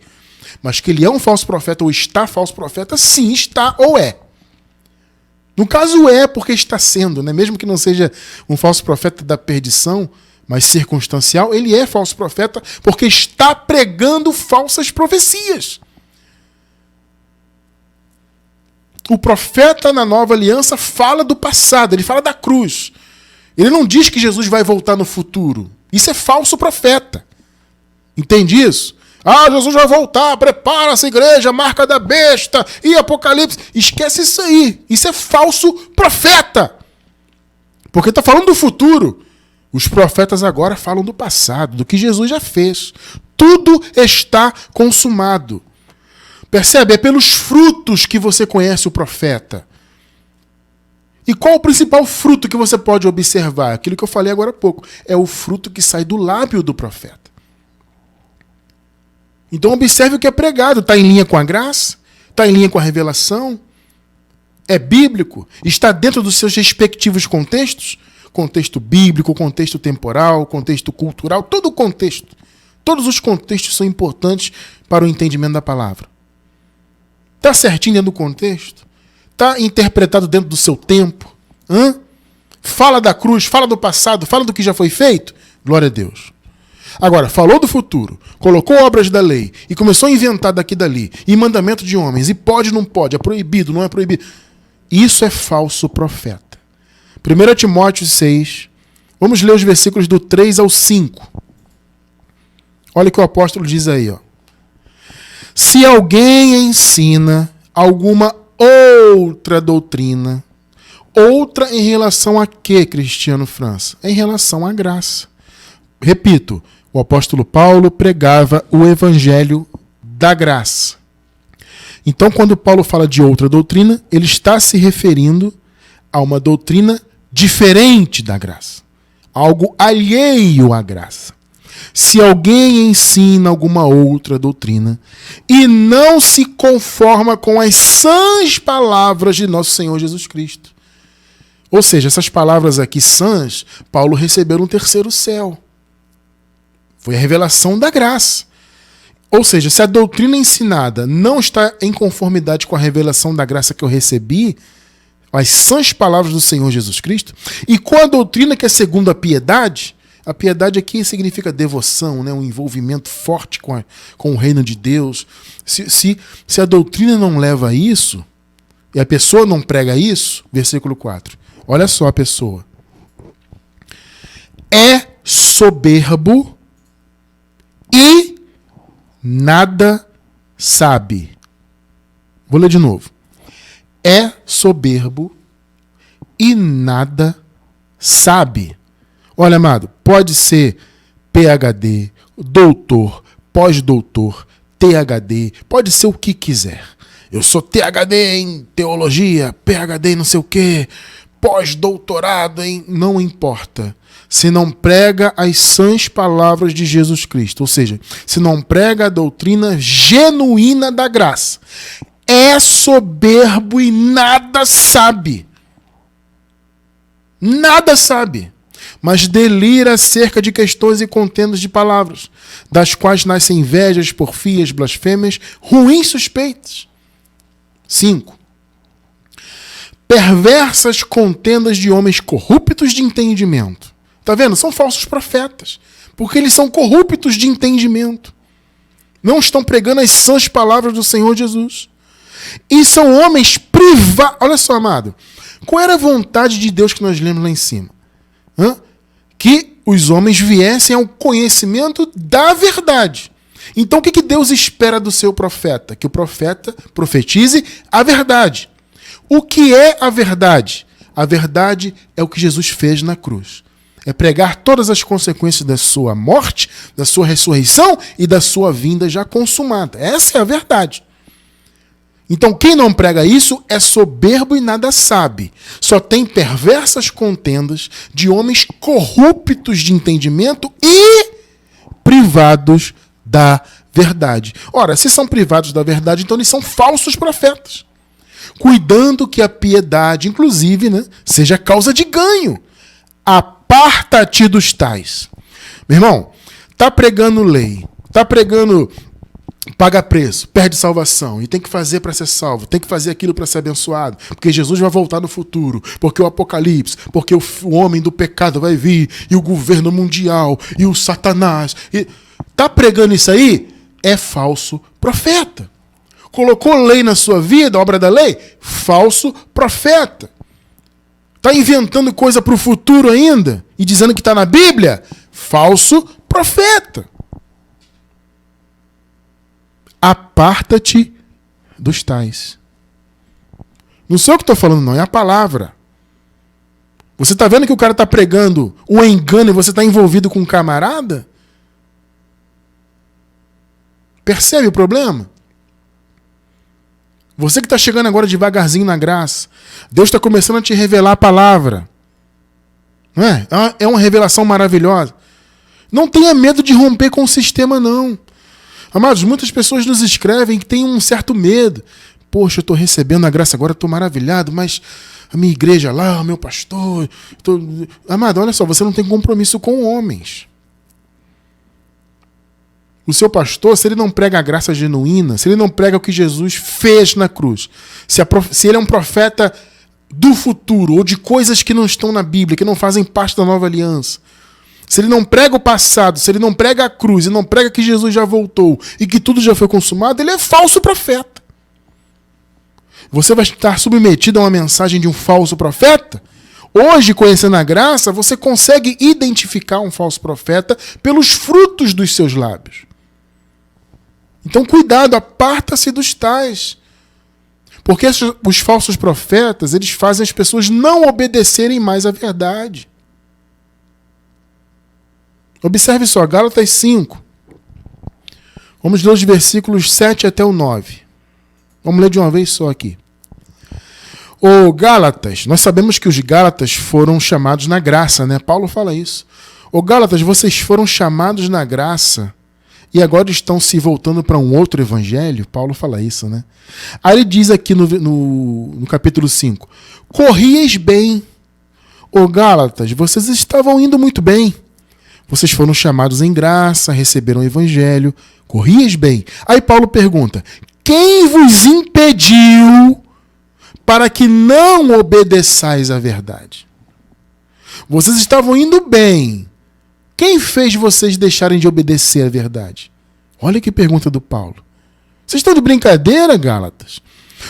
Mas que ele é um falso profeta ou está falso profeta, sim, está ou é. No caso é porque está sendo, né? mesmo que não seja um falso profeta da perdição, mas circunstancial, ele é falso profeta porque está pregando falsas profecias. O profeta na nova aliança fala do passado, ele fala da cruz. Ele não diz que Jesus vai voltar no futuro. Isso é falso profeta. Entende isso? Ah, Jesus vai voltar, prepara essa igreja, marca da besta e Apocalipse. Esquece isso aí. Isso é falso profeta. Porque está falando do futuro. Os profetas agora falam do passado, do que Jesus já fez. Tudo está consumado. Percebe? É pelos frutos que você conhece o profeta. E qual o principal fruto que você pode observar? Aquilo que eu falei agora há pouco. É o fruto que sai do lábio do profeta. Então observe o que é pregado. Está em linha com a graça? Está em linha com a revelação? É bíblico? Está dentro dos seus respectivos contextos? Contexto bíblico, contexto temporal, contexto cultural, todo o contexto. Todos os contextos são importantes para o entendimento da palavra. Está certinho dentro do contexto? Está interpretado dentro do seu tempo? Hã? Fala da cruz, fala do passado, fala do que já foi feito? Glória a Deus. Agora, falou do futuro, colocou obras da lei e começou a inventar daqui e dali, e mandamento de homens, e pode, não pode, é proibido, não é proibido. Isso é falso profeta. 1 Timóteo 6, vamos ler os versículos do 3 ao 5. Olha o que o apóstolo diz aí. Ó. Se alguém ensina alguma outra doutrina, outra em relação a quê, Cristiano França? Em relação à graça. Repito, o apóstolo Paulo pregava o evangelho da graça. Então, quando Paulo fala de outra doutrina, ele está se referindo a uma doutrina diferente da graça, algo alheio à graça. Se alguém ensina alguma outra doutrina e não se conforma com as sãs palavras de nosso Senhor Jesus Cristo. Ou seja, essas palavras aqui sãs, Paulo recebeu no terceiro céu. Foi a revelação da graça. Ou seja, se a doutrina ensinada não está em conformidade com a revelação da graça que eu recebi, as sãs palavras do Senhor Jesus Cristo, e com a doutrina que é segundo a piedade, a piedade aqui significa devoção, né? um envolvimento forte com, a, com o reino de Deus. Se, se, se a doutrina não leva a isso, e a pessoa não prega isso, versículo 4. Olha só a pessoa. É soberbo e nada sabe. Vou ler de novo. Soberbo e nada sabe. Olha, amado, pode ser PhD, doutor, pós-doutor, THD, pode ser o que quiser. Eu sou THD em teologia, PhD em não sei o quê, pós-doutorado em. Não importa se não prega as sãs palavras de Jesus Cristo, ou seja, se não prega a doutrina genuína da graça, é soberbo e nada sabe. Nada sabe, mas delira acerca de questões e contendas de palavras, das quais nascem invejas, porfias, blasfêmias, ruins suspeitas. 5 perversas contendas de homens corruptos de entendimento, Tá vendo? São falsos profetas. Porque eles são corruptos de entendimento. Não estão pregando as sãs palavras do Senhor Jesus. E são homens privados. Olha só, amado. Qual era a vontade de Deus que nós lemos lá em cima? Hã? Que os homens viessem ao conhecimento da verdade. Então o que, que Deus espera do seu profeta? Que o profeta profetize a verdade. O que é a verdade? A verdade é o que Jesus fez na cruz é pregar todas as consequências da sua morte, da sua ressurreição e da sua vinda já consumada. Essa é a verdade. Então, quem não prega isso é soberbo e nada sabe. Só tem perversas contendas de homens corruptos de entendimento e privados da verdade. Ora, se são privados da verdade, então eles são falsos profetas. Cuidando que a piedade, inclusive, né, seja causa de ganho. Aparta-te dos tais. Meu irmão, tá pregando lei, tá pregando paga preço, perde salvação e tem que fazer para ser salvo, tem que fazer aquilo para ser abençoado, porque Jesus vai voltar no futuro, porque o apocalipse, porque o, homem do pecado vai vir e o governo mundial e o Satanás. E, tá pregando isso aí? É falso profeta. Colocou lei na sua vida, obra da lei? Falso profeta. Tá inventando coisa para o futuro ainda e dizendo que está na Bíblia? Falso profeta aparta-te dos tais. Não sou eu que estou falando, não, é a palavra. Você está vendo que o cara está pregando um engano e você está envolvido com um camarada? Percebe o problema? Você que está chegando agora devagarzinho na graça, Deus está começando a te revelar a palavra. Não é? É uma é revelação maravilhosa. Não tenha medo de romper com o sistema, não. Amados, muitas pessoas nos escrevem que têm um certo medo. Poxa, eu estou recebendo a graça agora, estou maravilhado, mas a minha igreja lá, o meu pastor. Tô... Amado, olha só, você não tem compromisso com homens. O seu pastor, se ele não prega a graça genuína, se ele não prega o que Jesus fez na cruz, se, prof... se ele é um profeta do futuro ou de coisas que não estão na Bíblia, que não fazem parte da nova aliança, se ele não prega o passado, se ele não prega a cruz e não prega que Jesus já voltou e que tudo já foi consumado, ele é falso profeta. Você vai estar submetido a uma mensagem de um falso profeta? Hoje, conhecendo a graça, você consegue identificar um falso profeta pelos frutos dos seus lábios. Então, cuidado, aparta-se dos tais. Porque os falsos profetas, eles fazem as pessoas não obedecerem mais à verdade. Observe só, Gálatas 5. Vamos ler os versículos 7 até o 9. Vamos ler de uma vez só aqui. O Gálatas, nós sabemos que os Gálatas foram chamados na graça, né? Paulo fala isso. O Gálatas, vocês foram chamados na graça e agora estão se voltando para um outro evangelho? Paulo fala isso, né? Aí ele diz aqui no, no, no capítulo 5: Corrieis bem, o Gálatas, vocês estavam indo muito bem. Vocês foram chamados em graça, receberam o evangelho, corrias bem. Aí Paulo pergunta: Quem vos impediu para que não obedeçais à verdade? Vocês estavam indo bem. Quem fez vocês deixarem de obedecer à verdade? Olha que pergunta do Paulo. Vocês estão de brincadeira, Gálatas?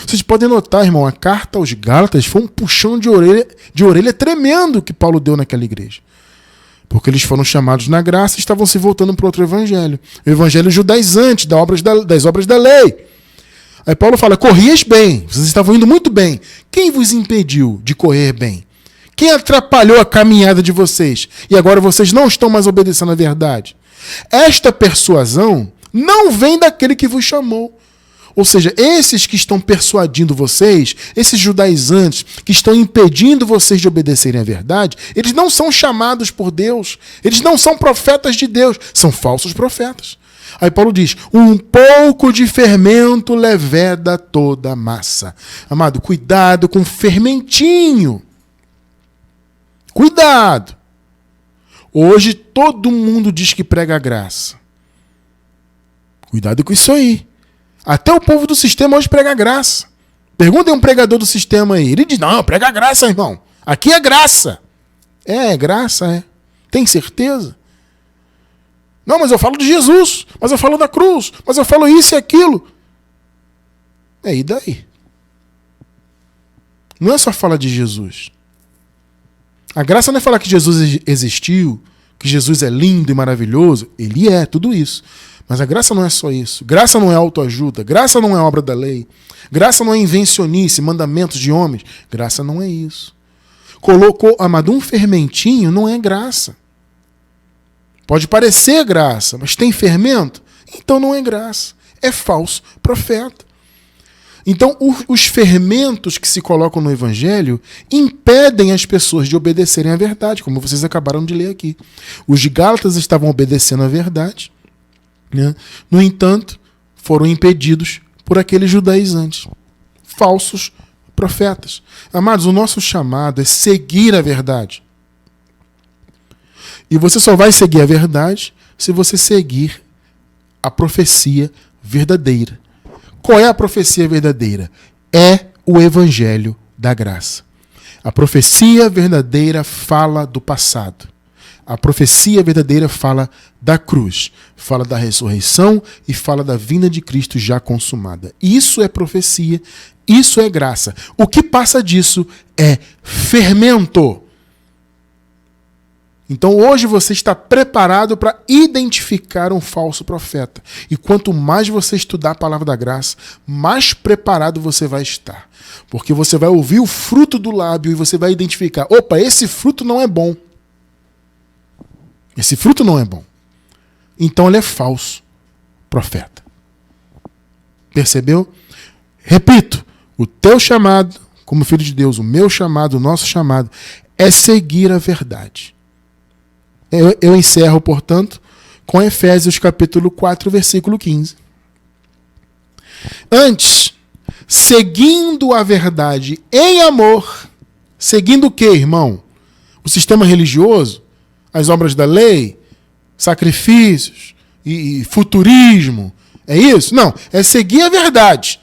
Vocês podem notar, irmão, a carta aos Gálatas foi um puxão de orelha, de orelha tremendo que Paulo deu naquela igreja. Porque eles foram chamados na graça e estavam se voltando para outro evangelho. O evangelho judaizante, das obras da, lei. Aí Paulo fala: corrias bem, vocês estavam indo muito bem. Quem vos impediu de correr bem? Quem atrapalhou a caminhada de vocês? E agora vocês não estão mais obedecendo à verdade. Esta persuasão não vem daquele que vos chamou. Ou seja, esses que estão persuadindo vocês, esses judaizantes que estão impedindo vocês de obedecerem à verdade, eles não são chamados por Deus, eles não são profetas de Deus, são falsos profetas. Aí Paulo diz: um pouco de fermento leveda toda a massa. Amado, cuidado com fermentinho. Cuidado. Hoje todo mundo diz que prega graça. Cuidado com isso aí. Até o povo do sistema hoje prega graça. Perguntem um pregador do sistema aí. Ele diz: Não, prega graça, irmão. Aqui é graça. É, é graça, é. Tem certeza? Não, mas eu falo de Jesus. Mas eu falo da cruz. Mas eu falo isso e aquilo. É, e daí? Não é só falar de Jesus. A graça não é falar que Jesus existiu, que Jesus é lindo e maravilhoso. Ele é, tudo isso. Mas a graça não é só isso. Graça não é autoajuda. Graça não é obra da lei. Graça não é invencionice, mandamentos de homens. Graça não é isso. Colocou, amado, um fermentinho não é graça. Pode parecer graça, mas tem fermento? Então não é graça. É falso profeta. Então, os fermentos que se colocam no evangelho impedem as pessoas de obedecerem à verdade, como vocês acabaram de ler aqui. Os Gálatas estavam obedecendo à verdade, né? No entanto, foram impedidos por aqueles judaizantes, falsos profetas. Amados, o nosso chamado é seguir a verdade. E você só vai seguir a verdade se você seguir a profecia verdadeira. Qual é a profecia verdadeira? É o evangelho da graça. A profecia verdadeira fala do passado. A profecia verdadeira fala da cruz, fala da ressurreição e fala da vinda de Cristo já consumada. Isso é profecia, isso é graça. O que passa disso é fermento. Então hoje você está preparado para identificar um falso profeta. E quanto mais você estudar a palavra da graça, mais preparado você vai estar. Porque você vai ouvir o fruto do lábio e você vai identificar: opa, esse fruto não é bom. Esse fruto não é bom. Então ele é falso profeta. Percebeu? Repito, o teu chamado, como filho de Deus, o meu chamado, o nosso chamado, é seguir a verdade. Eu, eu encerro, portanto, com Efésios capítulo 4, versículo 15. Antes, seguindo a verdade em amor, seguindo o que, irmão? O sistema religioso? As obras da lei? Sacrifícios? E, e futurismo? É isso? Não, é seguir a verdade.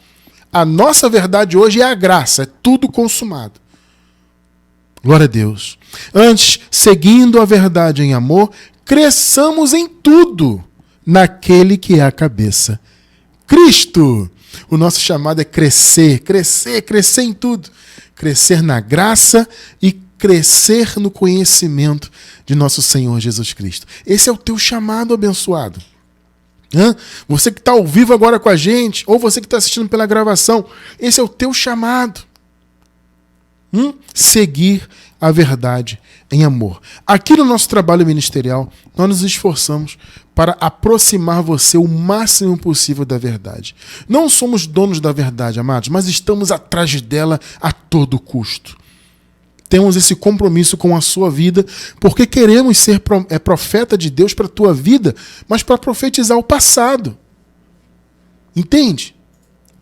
A nossa verdade hoje é a graça, é tudo consumado. Glória a Deus. Antes, seguindo a verdade em amor, cresçamos em tudo naquele que é a cabeça. Cristo. O nosso chamado é crescer, crescer, crescer em tudo. Crescer na graça e crescer no conhecimento de nosso Senhor Jesus Cristo. Esse é o teu chamado abençoado. Hã? Você que está ao vivo agora com a gente, ou você que está assistindo pela gravação, esse é o teu chamado. Hum? Seguir a verdade em amor. Aqui no nosso trabalho ministerial, nós nos esforçamos para aproximar você o máximo possível da verdade. Não somos donos da verdade, amados, mas estamos atrás dela a todo custo. Temos esse compromisso com a sua vida, porque queremos ser é, profeta de Deus para a tua vida, mas para profetizar o passado. Entende?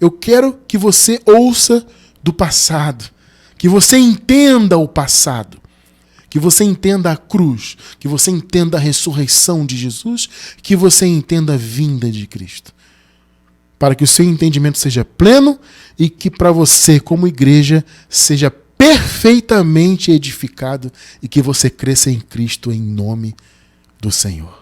Eu quero que você ouça do passado que você entenda o passado, que você entenda a cruz, que você entenda a ressurreição de Jesus, que você entenda a vinda de Cristo. Para que o seu entendimento seja pleno e que para você, como igreja, seja perfeitamente edificado e que você cresça em Cristo em nome do Senhor.